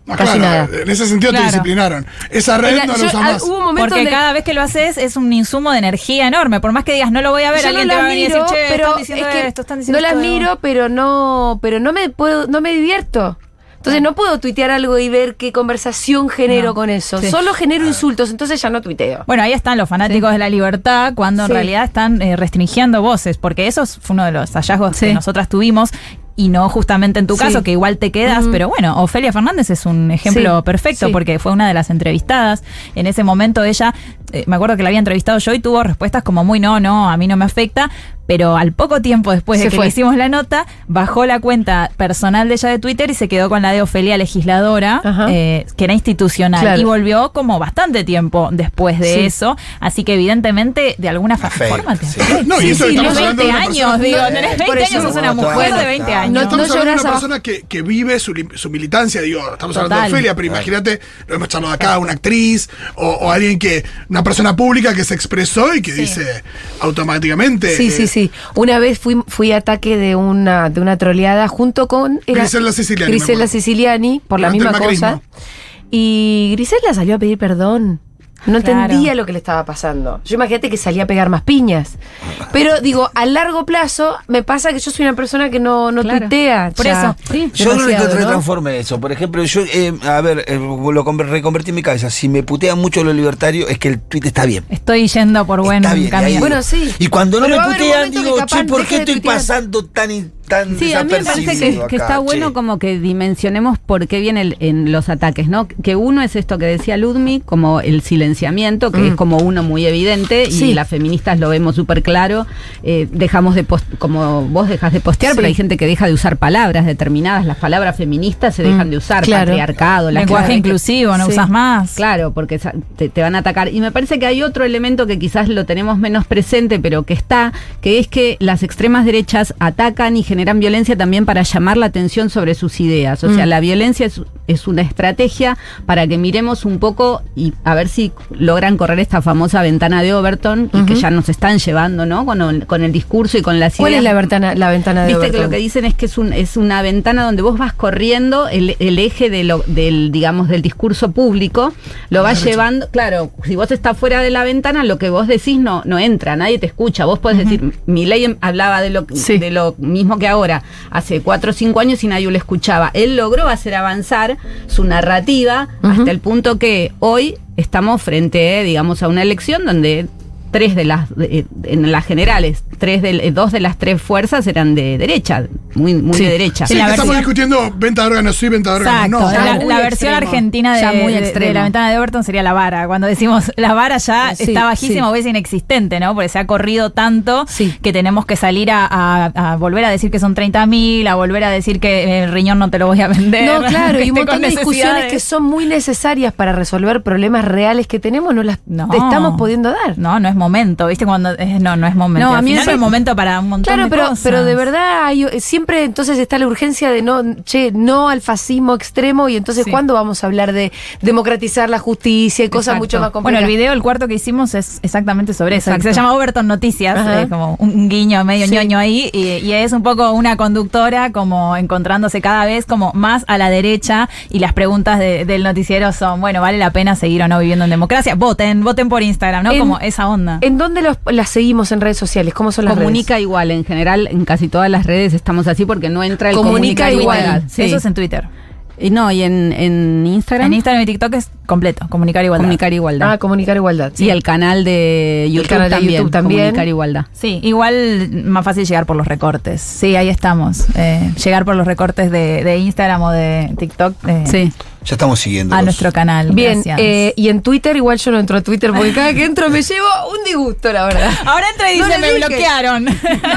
[SPEAKER 4] Ah,
[SPEAKER 2] Casi
[SPEAKER 4] claro,
[SPEAKER 2] nada.
[SPEAKER 4] En ese sentido
[SPEAKER 3] Claro.
[SPEAKER 4] te disciplinaron. Esa red
[SPEAKER 2] Era-
[SPEAKER 4] no la usas más.
[SPEAKER 2] hubo un momento
[SPEAKER 3] Porque
[SPEAKER 2] donde
[SPEAKER 3] cada vez que lo haces es un insumo de energía enorme. Por más que digas, no lo voy a ver,
[SPEAKER 2] yo
[SPEAKER 3] alguien
[SPEAKER 2] no
[SPEAKER 3] te va
[SPEAKER 2] las
[SPEAKER 3] a venir y
[SPEAKER 2] miro,
[SPEAKER 3] decir, che,
[SPEAKER 2] pero
[SPEAKER 3] están diciendo
[SPEAKER 2] es que
[SPEAKER 3] esto, están diciendo
[SPEAKER 2] no las
[SPEAKER 3] esto".
[SPEAKER 2] miro, pero no, pero no me puedo, no me divierto. Entonces no puedo tuitear algo y ver qué conversación genero
[SPEAKER 3] No.
[SPEAKER 2] con eso.
[SPEAKER 5] Sí.
[SPEAKER 2] Solo genero insultos, entonces ya no tuiteo.
[SPEAKER 3] Bueno, ahí están los fanáticos de la libertad cuando
[SPEAKER 2] Sí.
[SPEAKER 3] en realidad están eh, restringiendo voces, porque eso fue uno de los hallazgos
[SPEAKER 5] Sí.
[SPEAKER 3] que nosotras tuvimos. Y no justamente en tu
[SPEAKER 2] Sí.
[SPEAKER 3] caso, que igual te quedas, pero bueno, Ofelia Fernández es un ejemplo
[SPEAKER 2] Sí,
[SPEAKER 3] perfecto
[SPEAKER 2] sí.
[SPEAKER 3] porque fue una de las entrevistadas. En ese momento ella, eh, me acuerdo que la había entrevistado yo y tuvo respuestas como muy no, no, a mí no me afecta, pero al poco tiempo después de
[SPEAKER 2] Se
[SPEAKER 3] que
[SPEAKER 2] fue.
[SPEAKER 3] le hicimos la nota, bajó la cuenta personal de ella de Twitter y se quedó con la de Ofelia legisladora,
[SPEAKER 2] Ajá.
[SPEAKER 3] eh, que era institucional.
[SPEAKER 2] Claro.
[SPEAKER 3] Y volvió como bastante tiempo después de
[SPEAKER 2] Sí.
[SPEAKER 3] eso. Así que evidentemente, de alguna forma te
[SPEAKER 6] sí.
[SPEAKER 4] No, y eso
[SPEAKER 3] sí,
[SPEAKER 4] estamos hablando
[SPEAKER 3] 20
[SPEAKER 4] de una
[SPEAKER 3] años, digo,
[SPEAKER 4] Eh,
[SPEAKER 3] tenés
[SPEAKER 2] por
[SPEAKER 3] 20
[SPEAKER 2] eso,
[SPEAKER 3] años, sos una
[SPEAKER 6] no,
[SPEAKER 3] mujer de
[SPEAKER 6] no
[SPEAKER 3] 20
[SPEAKER 6] está.
[SPEAKER 3] años.
[SPEAKER 2] No,
[SPEAKER 4] Estamos hablando de
[SPEAKER 2] lloras
[SPEAKER 4] una persona que, que vive su, su militancia, digo, estamos hablando de Ofelia, pero imagínate, lo hemos charlado acá, una actriz o, o alguien que, una persona pública que se expresó y que dice automáticamente.
[SPEAKER 2] Sí,
[SPEAKER 4] eh,
[SPEAKER 2] sí, sí. Una vez fui, fui ataque de una, de una troleada junto con.
[SPEAKER 4] Griselda Siciliani.
[SPEAKER 2] Siciliani, por la
[SPEAKER 4] Durante
[SPEAKER 2] misma cosa. Y Griselda salió a pedir perdón. No
[SPEAKER 3] Claro.
[SPEAKER 2] entendía lo que le estaba pasando. Yo imagínate que salía a pegar más piñas. Pero digo, a largo plazo me pasa que yo soy una persona que no, no
[SPEAKER 5] Claro.
[SPEAKER 2] tuitea.
[SPEAKER 3] Por
[SPEAKER 2] ya
[SPEAKER 3] eso, sí.
[SPEAKER 6] Yo creo que transforme eso. Por ejemplo, yo, eh, a ver, eh, lo conver- reconvertí en mi cabeza. Si me putean mucho lo libertario, es que el tweet está bien.
[SPEAKER 3] Estoy yendo por buen
[SPEAKER 6] Está bien,
[SPEAKER 3] camino.
[SPEAKER 6] ahí-
[SPEAKER 2] Bueno, sí.
[SPEAKER 6] Y cuando no
[SPEAKER 2] Pero
[SPEAKER 6] me putean, digo, che, ¿por qué estoy
[SPEAKER 2] tuitear.
[SPEAKER 6] pasando tan, y- tan
[SPEAKER 5] Sí, a mí me parece que, está bueno como que dimensionemos por qué vienen en los ataques, ¿no? Que uno es esto que decía Ludmi, como el silenciamiento, que
[SPEAKER 2] Mm.
[SPEAKER 5] es como uno muy evidente,
[SPEAKER 2] Sí.
[SPEAKER 5] y las feministas lo vemos súper claro. Eh, dejamos de post- como vos dejas de postear,
[SPEAKER 2] Sí.
[SPEAKER 5] pero hay gente que deja de usar palabras determinadas. Las palabras feministas se dejan
[SPEAKER 2] Mm,
[SPEAKER 5] de usar,
[SPEAKER 2] claro.
[SPEAKER 5] patriarcado,
[SPEAKER 3] Lenguaje inclusivo, no
[SPEAKER 2] Sí.
[SPEAKER 3] usas más.
[SPEAKER 5] Claro, porque te, te van a atacar. Y me parece que hay otro elemento que quizás lo tenemos menos presente, pero que está, que es que las extremas derechas atacan y generan violencia también para llamar la atención sobre sus ideas. O sea,
[SPEAKER 2] Mm.
[SPEAKER 5] la violencia es, es una estrategia para que miremos un poco y a ver si logran correr esta famosa ventana de Overton y que ya nos están llevando, ¿no? Con el, con el discurso y con las
[SPEAKER 2] ¿Cuál
[SPEAKER 5] ideas.
[SPEAKER 2] es la ventana, la ventana de
[SPEAKER 5] Viste que
[SPEAKER 2] Overton?
[SPEAKER 5] lo que dicen es que es, un, es una ventana donde vos vas corriendo el, el eje de lo, del, digamos, del discurso público, lo vas llevando, claro, si vos estás fuera de la ventana, lo que vos decís no, no entra, nadie te escucha. Vos podés decir, mi ley hablaba de lo,
[SPEAKER 2] Sí.
[SPEAKER 5] de lo mismo que ahora, hace cuatro o cinco años y nadie lo escuchaba. Él logró hacer avanzar su narrativa hasta el punto que hoy estamos frente, eh, digamos, a una elección donde tres de las, de- en las generales, tres de, eh, dos de las tres fuerzas eran de derecha, muy, muy
[SPEAKER 2] Sí.
[SPEAKER 5] de derecha.
[SPEAKER 4] Sí,
[SPEAKER 3] la
[SPEAKER 4] que estamos
[SPEAKER 3] versión-
[SPEAKER 4] discutiendo venta de órganos sí, venta de órganos
[SPEAKER 3] Exacto,
[SPEAKER 4] no.
[SPEAKER 3] La, versión
[SPEAKER 5] extremo.
[SPEAKER 3] argentina de,
[SPEAKER 5] Ya muy
[SPEAKER 3] de- de
[SPEAKER 5] extremo.
[SPEAKER 3] la ventana de Overton sería la vara. Cuando decimos la vara ya
[SPEAKER 2] Sí,
[SPEAKER 3] está bajísima
[SPEAKER 2] sí.
[SPEAKER 3] o es inexistente, ¿no? Porque se ha corrido tanto
[SPEAKER 2] Sí.
[SPEAKER 3] que tenemos que salir a, a- a volver a decir que son 30 mil, a volver a decir que el riñón no te lo voy a vender.
[SPEAKER 2] No, [laughs] claro, y un montón de discusiones que son muy necesarias para resolver problemas reales que tenemos, no las
[SPEAKER 3] No.
[SPEAKER 2] te estamos pudiendo dar.
[SPEAKER 3] No, no es momento, ¿viste? Cuando no, no es momento.
[SPEAKER 5] No, a mí
[SPEAKER 3] no es momento para un montón
[SPEAKER 2] Claro,
[SPEAKER 3] de
[SPEAKER 2] pero,
[SPEAKER 3] cosas.
[SPEAKER 2] pero de verdad hay, siempre entonces está la urgencia de no, che, no al fascismo extremo y entonces
[SPEAKER 3] Sí.
[SPEAKER 2] ¿cuándo vamos a hablar de democratizar la justicia y cosas
[SPEAKER 5] Exacto.
[SPEAKER 2] mucho más
[SPEAKER 3] Bueno,
[SPEAKER 2] complejas?
[SPEAKER 3] el video, el cuarto que hicimos es exactamente sobre eso, que se llama Overton Noticias, eh, como un, un guiño medio
[SPEAKER 2] Sí.
[SPEAKER 3] ñoño ahí, y, y es un poco una conductora como encontrándose cada vez como más a la derecha, y las preguntas de- del noticiero son, bueno, ¿vale la pena seguir o no viviendo en democracia? Voten, voten por Instagram, ¿no?
[SPEAKER 2] En-
[SPEAKER 3] como esa onda.
[SPEAKER 2] ¿En dónde los, las seguimos en redes sociales? ¿Cómo son las
[SPEAKER 5] Comunica
[SPEAKER 2] redes?
[SPEAKER 5] igual, en general, en casi todas las redes estamos así porque no entra el
[SPEAKER 2] Comunica
[SPEAKER 5] comunica,
[SPEAKER 2] igual.
[SPEAKER 5] Sí.
[SPEAKER 3] Eso es en Twitter.
[SPEAKER 5] Y no, y en, en Instagram,
[SPEAKER 3] En Instagram y TikTok es completo, comunicar igualdad.
[SPEAKER 5] comunicar igualdad.
[SPEAKER 2] Ah, comunicar igualdad.
[SPEAKER 5] y el canal de YouTube,
[SPEAKER 2] canal de
[SPEAKER 5] también,
[SPEAKER 2] YouTube también.
[SPEAKER 5] comunicar igualdad.
[SPEAKER 3] Sí, igual más fácil llegar por los recortes. Sí, ahí estamos. Eh, llegar por los recortes de, de Instagram o de TikTok eh,
[SPEAKER 5] Sí.
[SPEAKER 6] Ya estamos siguiendo.
[SPEAKER 3] a nuestro canal.
[SPEAKER 2] Bien,
[SPEAKER 3] Gracias.
[SPEAKER 2] eh, y en Twitter igual yo no entro a Twitter porque cada que entro me llevo un disgusto, la verdad. [laughs]
[SPEAKER 3] Ahora entra y dice, me
[SPEAKER 2] dije.
[SPEAKER 3] bloquearon.
[SPEAKER 2] No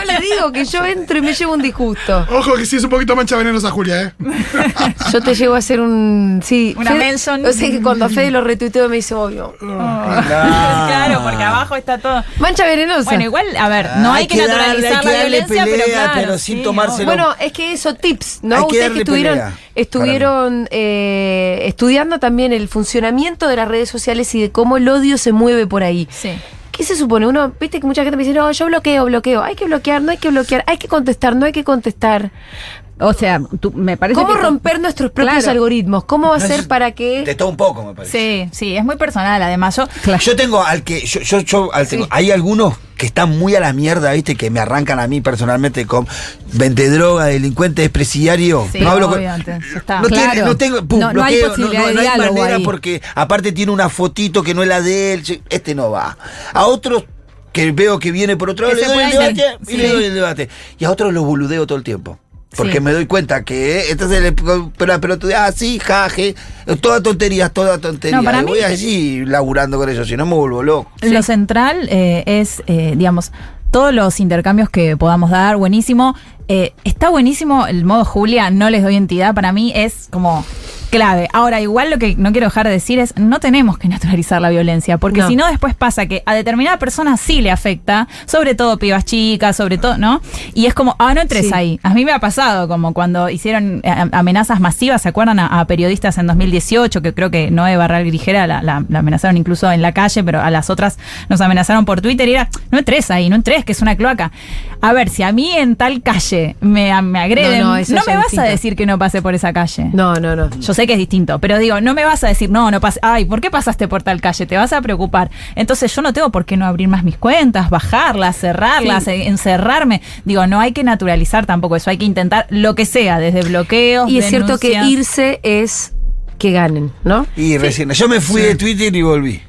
[SPEAKER 2] le digo que yo [laughs] entro y me llevo un disgusto.
[SPEAKER 4] Ojo que sí es un poquito mancha venenosa, Julia, ¿eh? [laughs]
[SPEAKER 2] Yo te llevo a hacer un. Sí.
[SPEAKER 3] Una
[SPEAKER 2] Fede-
[SPEAKER 3] mention.
[SPEAKER 2] O sea que cuando a Fede lo retuiteo me dice, obvio.
[SPEAKER 3] claro, porque abajo está todo.
[SPEAKER 2] Mancha venenosa.
[SPEAKER 3] Bueno, igual, a ver, no hay, que,
[SPEAKER 6] darle,
[SPEAKER 3] naturalizar
[SPEAKER 6] hay que
[SPEAKER 3] la violencia, pero claro.
[SPEAKER 6] pero sin
[SPEAKER 3] sí,
[SPEAKER 6] tomárselo.
[SPEAKER 2] Bueno, es que eso, tips, ¿no?
[SPEAKER 6] Hay que
[SPEAKER 2] Ustedes que estuvieron,
[SPEAKER 6] pelea,
[SPEAKER 2] estuvieron eh, estudiando también el funcionamiento de las redes sociales y de cómo el odio se mueve por ahí.
[SPEAKER 3] Sí.
[SPEAKER 2] ¿Qué se supone? Uno, viste que mucha gente me dice, no, yo bloqueo, bloqueo. Hay que bloquear, no hay que bloquear. Hay que contestar, no hay que contestar.
[SPEAKER 5] O sea, tú- me parece
[SPEAKER 2] ¿Cómo
[SPEAKER 5] que
[SPEAKER 2] romper nuestros propios
[SPEAKER 5] Claro.
[SPEAKER 2] algoritmos? ¿Cómo
[SPEAKER 6] No,
[SPEAKER 2] hacer
[SPEAKER 6] es-
[SPEAKER 2] para
[SPEAKER 6] De
[SPEAKER 2] que...
[SPEAKER 6] todo un poco, me parece.
[SPEAKER 3] Sí, sí, es muy personal. Además, yo.
[SPEAKER 6] Yo tengo al que. Yo, yo, yo al tengo- hay algunos que están muy a la mierda, ¿viste? Que me arrancan a mí personalmente con vende droga, delincuente, despresidiario.
[SPEAKER 3] Sí,
[SPEAKER 6] no hablo con-
[SPEAKER 3] está.
[SPEAKER 6] No, tiene-
[SPEAKER 5] Claro.
[SPEAKER 6] no tengo. pum,
[SPEAKER 5] No- no hay posibilidad
[SPEAKER 6] no,
[SPEAKER 5] de
[SPEAKER 6] no hay manera
[SPEAKER 5] ahí.
[SPEAKER 6] porque aparte tiene una fotito que no es la de él. Este no va. A otros que veo que viene por otro lado, le doy el debate y le doy el debate. Y a otros los boludeo todo el tiempo. Porque
[SPEAKER 3] Sí.
[SPEAKER 6] me doy cuenta que entonces le pero, pero tú ah sí, jaje, toda tontería, toda tontería.
[SPEAKER 3] No, para
[SPEAKER 6] Y
[SPEAKER 3] mí-
[SPEAKER 6] voy allí laburando con ellos, si no me vuelvo loco.
[SPEAKER 3] Lo central eh, es, eh, digamos, todos los intercambios que podamos dar, buenísimo. Eh, está buenísimo el modo Julia, no les doy entidad, para mí es como clave. Ahora, igual lo que no quiero dejar de decir es, no tenemos que naturalizar la violencia, porque
[SPEAKER 2] No.
[SPEAKER 3] si no después pasa que a determinada persona sí le afecta, sobre todo pibas chicas, sobre todo, ¿no? Y es como, ah, no entres
[SPEAKER 2] Sí.
[SPEAKER 3] ahí. A mí me ha pasado, como cuando hicieron eh, amenazas masivas, ¿se acuerdan? A, a periodistas en 2018, que creo que Noé Barral Grijera la, la- la amenazaron incluso en la calle, pero a las otras nos amenazaron por Twitter y era, no entres ahí, no entres, que es una cloaca. A ver, si a mí en tal calle me, me agreden,
[SPEAKER 2] No,
[SPEAKER 3] no,
[SPEAKER 2] no, eso
[SPEAKER 3] me vas a decir que no pase por esa calle.
[SPEAKER 2] No, no, no.
[SPEAKER 3] Yo sé que es distinto, pero digo, no me vas a decir, no, no pasa, ay, ¿por qué pasaste por tal calle? Te vas a preocupar. Entonces yo no tengo por qué no abrir más mis cuentas, bajarlas, cerrarlas, eh, encerrarme. Digo, no hay que naturalizar tampoco eso, hay que intentar lo que sea, desde bloqueos.
[SPEAKER 2] Y es cierto que irse es que ganen, ¿no?
[SPEAKER 6] Y recién, yo me fui de Twitter y volví.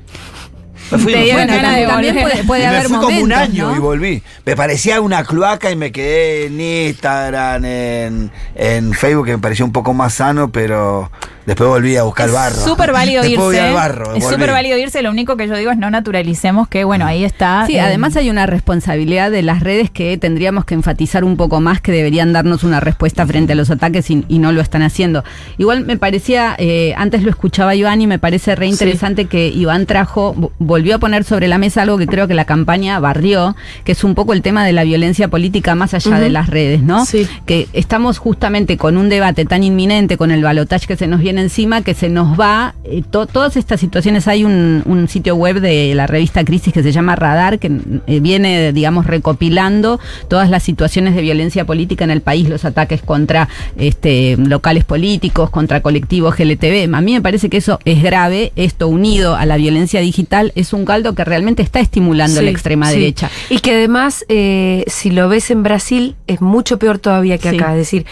[SPEAKER 6] Me fui, me
[SPEAKER 3] ganas de
[SPEAKER 5] también
[SPEAKER 3] volver.
[SPEAKER 5] puede, puede
[SPEAKER 6] Y me fui como un año
[SPEAKER 5] ¿no?
[SPEAKER 6] y volví. Me parecía una cloaca y me quedé en Instagram, en, en Facebook, que me pareció un poco más sano, pero después volví a buscar el barro.
[SPEAKER 3] Súper válido
[SPEAKER 6] Después volví
[SPEAKER 3] irse.
[SPEAKER 6] al barro,
[SPEAKER 3] es súper válido irse. Lo único que yo digo es no naturalicemos que, bueno, ahí está.
[SPEAKER 5] Sí,
[SPEAKER 3] eh,
[SPEAKER 5] además hay una responsabilidad de las redes que tendríamos que enfatizar un poco más, que deberían darnos una respuesta frente a los ataques y, y no lo están haciendo. Igual me parecía, eh, antes lo escuchaba Iván y me parece re interesante que Iván trajo, volvió a poner sobre la mesa algo que creo que la campaña barrió, que es un poco el tema de la violencia política más allá de las redes, ¿no?
[SPEAKER 2] Sí.
[SPEAKER 5] Que estamos justamente con un debate tan inminente, con el balotaje que se nos viene encima, que se nos va, eh, to- todas estas situaciones, hay un, un sitio web de la revista Crisis que se llama Radar, que eh, viene, digamos, recopilando todas las situaciones de violencia política en el país, los ataques contra este, locales políticos, contra colectivos GLTB. A mí me parece que eso es grave, esto unido a la violencia digital es un caldo que realmente está estimulando
[SPEAKER 2] Sí,
[SPEAKER 5] la extrema
[SPEAKER 2] sí.
[SPEAKER 5] derecha.
[SPEAKER 2] Y que además, eh, si lo ves en Brasil, es mucho peor todavía que
[SPEAKER 5] Sí.
[SPEAKER 2] acá. Es decir,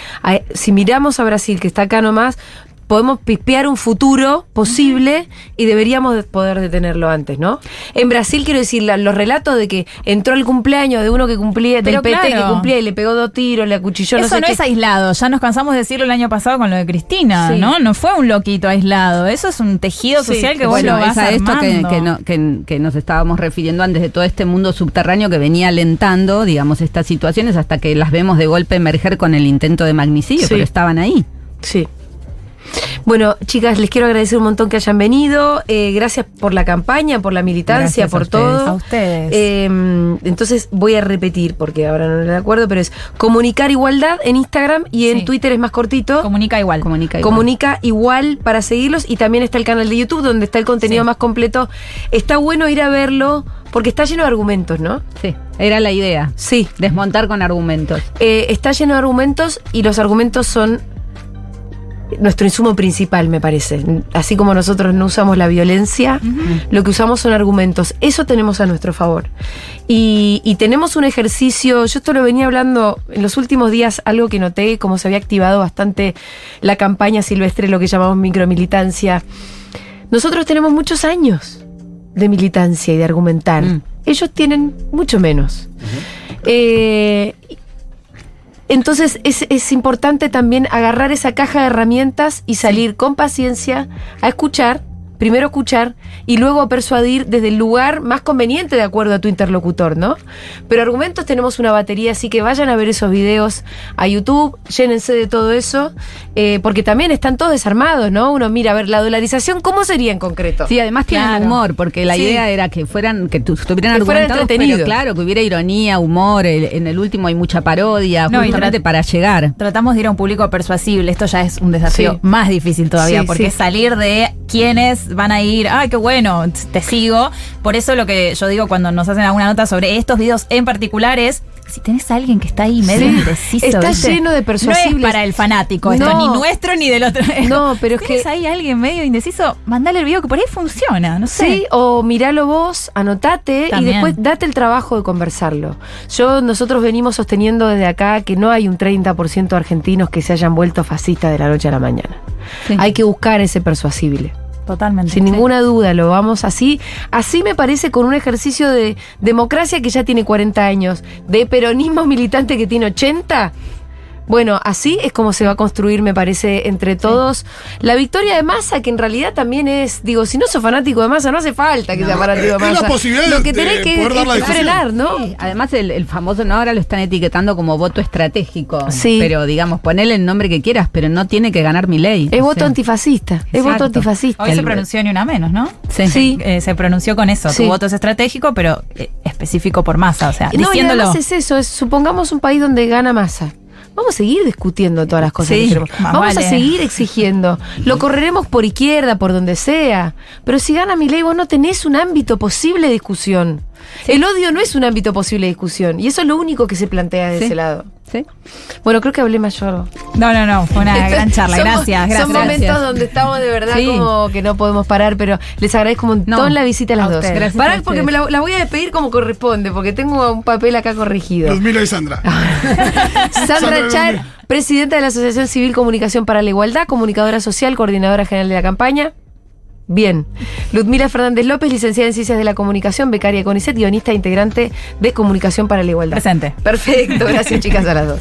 [SPEAKER 2] si miramos a Brasil, que está acá nomás, podemos pispear un futuro posible y deberíamos de poder detenerlo antes, ¿no? En Brasil, quiero decir, la- los relatos de que entró el cumpleaños de uno que cumplía, del
[SPEAKER 3] Pero
[SPEAKER 2] PT que cumplía y le pegó dos tiros, le acuchilló,
[SPEAKER 3] Eso
[SPEAKER 2] no sé
[SPEAKER 3] no
[SPEAKER 2] qué.
[SPEAKER 3] es aislado, ya nos cansamos de decirlo el año pasado con lo de Cristina,
[SPEAKER 2] Sí.
[SPEAKER 3] ¿no? No fue un loquito aislado, eso es un tejido
[SPEAKER 2] Sí.
[SPEAKER 3] social que vos
[SPEAKER 5] bueno,
[SPEAKER 3] lo vas
[SPEAKER 5] es a esto que, que, no- que- que nos estábamos refiriendo antes de todo este mundo subterráneo que venía alentando, digamos, estas situaciones hasta que las vemos de golpe emerger con el intento de magnicidio,
[SPEAKER 2] Sí.
[SPEAKER 5] pero estaban ahí.
[SPEAKER 2] Sí. Bueno, chicas, les quiero agradecer un montón que hayan venido. Eh, gracias por la campaña, por la militancia,
[SPEAKER 5] Gracias a
[SPEAKER 2] por
[SPEAKER 5] ustedes.
[SPEAKER 2] todo.
[SPEAKER 3] A ustedes.
[SPEAKER 2] Eh, entonces voy a repetir, porque ahora no me acuerdo, pero es comunicar igualdad en Instagram y en
[SPEAKER 3] Sí.
[SPEAKER 2] Twitter es más cortito.
[SPEAKER 3] Comunica igual.
[SPEAKER 5] Comunica igual.
[SPEAKER 2] Comunica igual para seguirlos y también está el canal de YouTube donde está el contenido
[SPEAKER 3] Sí.
[SPEAKER 2] más completo. Está bueno ir a verlo porque está lleno de argumentos, ¿no?
[SPEAKER 5] Sí, era la idea.
[SPEAKER 2] Sí.
[SPEAKER 5] Desmontar con argumentos.
[SPEAKER 2] Eh, está lleno de argumentos y los argumentos son nuestro insumo principal, me parece. Así como nosotros no usamos la violencia, lo que usamos son argumentos. Eso tenemos a nuestro favor. Y, y tenemos un ejercicio, yo esto lo venía hablando en los últimos días, algo que noté, como se había activado bastante la campaña silvestre, lo que llamamos micromilitancia. Nosotros tenemos muchos años de militancia y de argumentar.
[SPEAKER 5] Mm.
[SPEAKER 2] Ellos tienen mucho menos. Eh, entonces es, es importante también agarrar esa caja de herramientas y salir con paciencia a escuchar, primero escuchar y luego persuadir desde el lugar más conveniente de acuerdo a tu interlocutor, ¿no? Pero argumentos tenemos una batería, así que vayan a ver esos videos a YouTube, llénense de todo eso, eh, porque también están todos desarmados, ¿no? Uno mira, a ver, la dolarización, ¿cómo sería en concreto?
[SPEAKER 5] Sí, además tienen
[SPEAKER 3] Claro.
[SPEAKER 5] humor, porque la
[SPEAKER 2] Sí.
[SPEAKER 5] idea era que fueran, que tu- estuvieran argumentados,
[SPEAKER 2] entretenidos.
[SPEAKER 5] pero claro, que hubiera ironía, humor, el- en el último hay mucha parodia,
[SPEAKER 3] No,
[SPEAKER 5] justamente para llegar.
[SPEAKER 3] Tratamos de ir a un público persuasible. Esto ya es un desafío
[SPEAKER 2] Sí.
[SPEAKER 3] más difícil todavía,
[SPEAKER 2] Sí,
[SPEAKER 3] porque salir de van a ir, ay, qué bueno, te sigo. Por eso lo que yo digo cuando nos hacen alguna nota sobre estos videos en particular es, si tenés a alguien que está ahí medio
[SPEAKER 2] Sí.
[SPEAKER 3] indeciso,
[SPEAKER 2] Está
[SPEAKER 3] ¿viste?
[SPEAKER 2] lleno de persuasibles.
[SPEAKER 3] No es para el fanático esto,
[SPEAKER 2] No.
[SPEAKER 3] ni nuestro ni del otro.
[SPEAKER 2] No, pero es
[SPEAKER 3] Si tenés
[SPEAKER 2] que-
[SPEAKER 3] ahí alguien medio indeciso, mandale el video que por ahí funciona, no sé.
[SPEAKER 2] Sí, o miralo vos, anotate
[SPEAKER 3] También.
[SPEAKER 2] y después date el trabajo de conversarlo. Yo, nosotros venimos sosteniendo desde acá que no hay un 30% de argentinos que se hayan vuelto fascistas de la noche a la mañana.
[SPEAKER 5] Sí.
[SPEAKER 2] Hay que buscar ese persuasible.
[SPEAKER 3] Totalmente.
[SPEAKER 2] Sin ninguna duda, lo vamos así. Así me parece con un ejercicio de democracia que ya tiene 40 años, de peronismo militante que tiene 80. Bueno, así es como se va a construir, me parece, entre todos. La victoria de Massa, que en realidad también es, digo, si no sos fanático de Massa, no hace falta que sea fanático de Massa.
[SPEAKER 4] posibilidad
[SPEAKER 2] Lo
[SPEAKER 4] de-
[SPEAKER 2] que tenés que es frenar, ¿no?
[SPEAKER 5] Sí, Además, el, el famoso, no ahora lo están etiquetando como voto estratégico.
[SPEAKER 2] Sí.
[SPEAKER 5] Pero digamos, ponele el nombre que quieras, pero no tiene que ganar mi ley.
[SPEAKER 2] Es voto antifascista. Es voto antifascista.
[SPEAKER 3] Hoy se pronunció ni una menos, ¿no?
[SPEAKER 5] Sí.
[SPEAKER 2] Sí.
[SPEAKER 3] Eh, se pronunció con eso.
[SPEAKER 2] Sí.
[SPEAKER 3] Tu voto es estratégico, pero eh, específico por masa. O sea,
[SPEAKER 2] No, y
[SPEAKER 3] diciéndolo.
[SPEAKER 2] además es eso, es, supongamos un país donde gana masa. Vamos a seguir discutiendo todas las cosas
[SPEAKER 3] Sí,
[SPEAKER 2] que queremos. Vamos
[SPEAKER 3] vale.
[SPEAKER 2] a seguir [laughs] exigiendo. Lo correremos por izquierda, por donde sea. Pero si gana mi ley, vos no tenés un ámbito posible de discusión. El odio no es un ámbito posible de discusión. Y eso es lo único que se plantea de
[SPEAKER 5] Sí.
[SPEAKER 2] ese lado.
[SPEAKER 5] ¿Sí?
[SPEAKER 2] Bueno, creo que hablé mayor.
[SPEAKER 3] No, no, no. Fue una gran charla.
[SPEAKER 2] Somos-
[SPEAKER 3] Gracias, gracias.
[SPEAKER 2] Son momentos donde estamos de verdad
[SPEAKER 5] Sí.
[SPEAKER 2] como que no podemos parar, pero les agradezco un montón
[SPEAKER 5] No,
[SPEAKER 2] la visita a las
[SPEAKER 3] a
[SPEAKER 2] dos.
[SPEAKER 5] Gracias
[SPEAKER 2] Pará, porque me la, la voy a despedir como corresponde, porque tengo un papel acá corregido.
[SPEAKER 4] Ludmila y Sandra. [laughs]
[SPEAKER 2] Sandra
[SPEAKER 4] Sandra
[SPEAKER 2] Char, presidenta de la Asociación Civil Comunicación para la Igualdad, comunicadora social, coordinadora general de la campaña. Bien. Ludmila Fernández López, licenciada en Ciencias de la Comunicación, becaria CONICET, guionista e integrante de Comunicación para la Igualdad.
[SPEAKER 3] Presente.
[SPEAKER 2] Perfecto, gracias chicas a las dos.